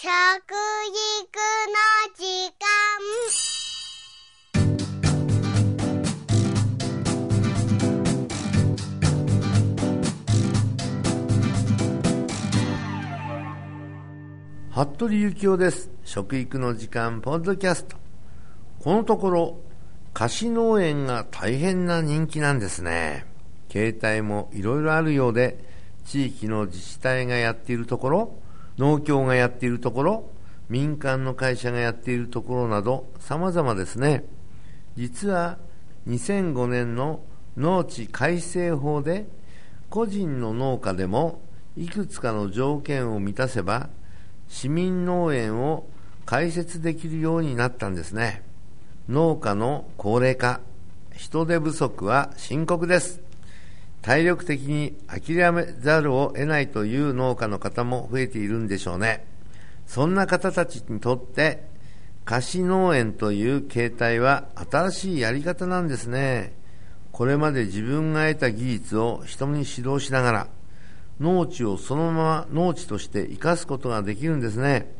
食育の時間。服部幸男です。食育の時間ポッドキャスト。このところ菓子農園が大変な人気なんですね。携帯もいろいろあるようで地域の自治体がやっているところ農協がやっているところ民間の会社がやっているところなど様々ですね。実は2005年の農地改正法で個人の農家でもいくつかの条件を満たせば市民農園を開設できるようになったんですね。農家の高齢化人手不足は深刻です。体力的に諦めざるを得ないという農家の方も増えているんでしょうね。そんな方たちにとって、貸し農園という形態は新しいやり方なんですね。これまで自分が得た技術を人に指導しながら、農地をそのまま農地として生かすことができるんですね。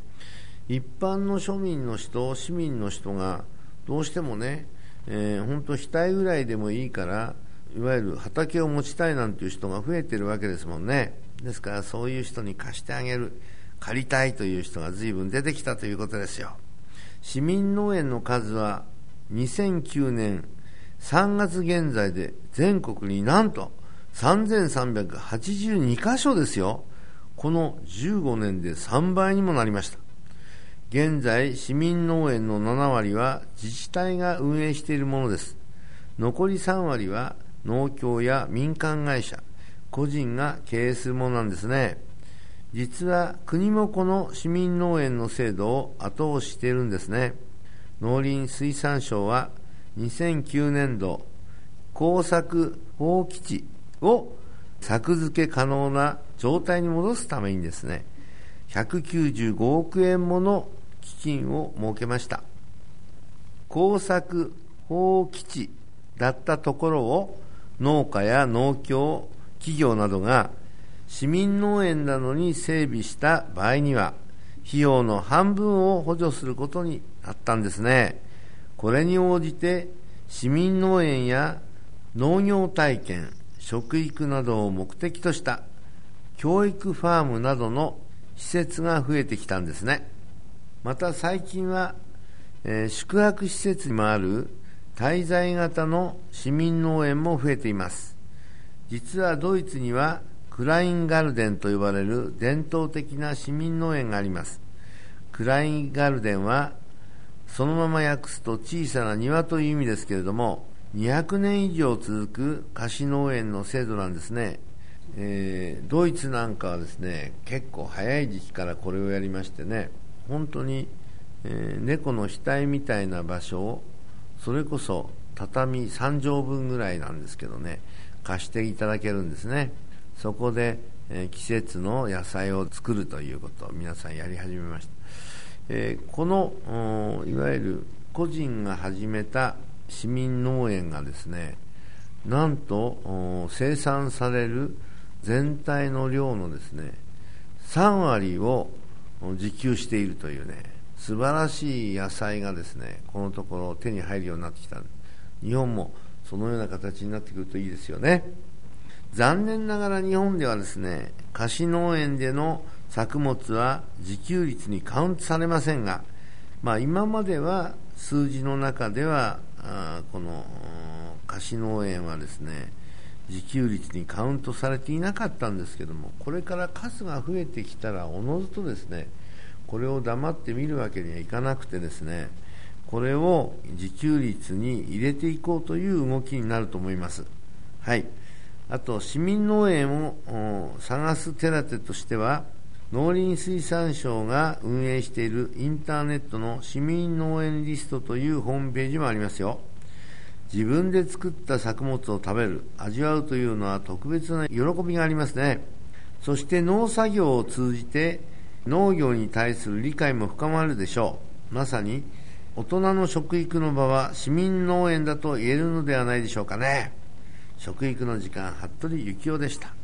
一般の庶民の人、市民の人が、どうしてもね、えー、本当額ぐらいでもいいから、いわゆる畑を持ちたいなんていう人が増えてるわけですもんね。ですからそういう人に貸してあげる、借りたいという人が随分出てきたということですよ。市民農園の数は2009年3月現在で全国になんと3382箇所ですよ。この15年で3倍にもなりました。現在、市民農園の7割は自治体が運営しているものです。残り3割は農協や民間会社、個人が経営するものなんですね。実は国もこの市民農園の制度を後押ししているんですね。農林水産省は2009年度工作放棄地を作付け可能な状態に戻すためにですね、195億円もの基金を設けました。工作放棄地だったところを農家や農協、企業などが市民農園などに整備した場合には、費用の半分を補助することになったんですね。これに応じて、市民農園や農業体験、食育などを目的とした教育ファームなどの施設が増えてきたんですね。また最近は、えー、宿泊施設にもある滞在型の市民農園も増えています。実はドイツにはクラインガルデンと呼ばれる伝統的な市民農園があります。クラインガルデンはそのまま訳すと小さな庭という意味ですけれども、200年以上続く貸し農園の制度なんですね。えー、ドイツなんかはですね、結構早い時期からこれをやりましてね、本当に、えー、猫の額みたいな場所をそれこそ畳3畳分ぐらいなんですけどね貸していただけるんですね。そこで、えー、季節の野菜を作るということを皆さんやり始めました、えー、このいわゆる個人が始めた市民農園がですねなんと生産される全体の量のですね3割を自給しているというね素晴らしい野菜がですねこのところ手に入るようになってきた。日本もそのような形になってくるといいですよね。残念ながら日本ではですね菓子農園での作物は自給率にカウントされませんが、まあ、今までは数字の中ではあこの菓子農園はですね自給率にカウントされていなかったんですけどもこれから数が増えてきたらおのずとですねこれを黙って見るわけにはいかなくてですねこれを自給率に入れていこうという動きになると思います。はい。あと、市民農園を探す手立てとしては、農林水産省が運営しているインターネットの市民農園リストというホームページもありますよ。自分で作った作物を食べる、味わうというのは特別な喜びがありますね。そして農作業を通じて農業に対する理解も深まるでしょう。まさに大人の食育の場は市民農園だと言えるのではないでしょうかね。食育の時間、服部幸男でした。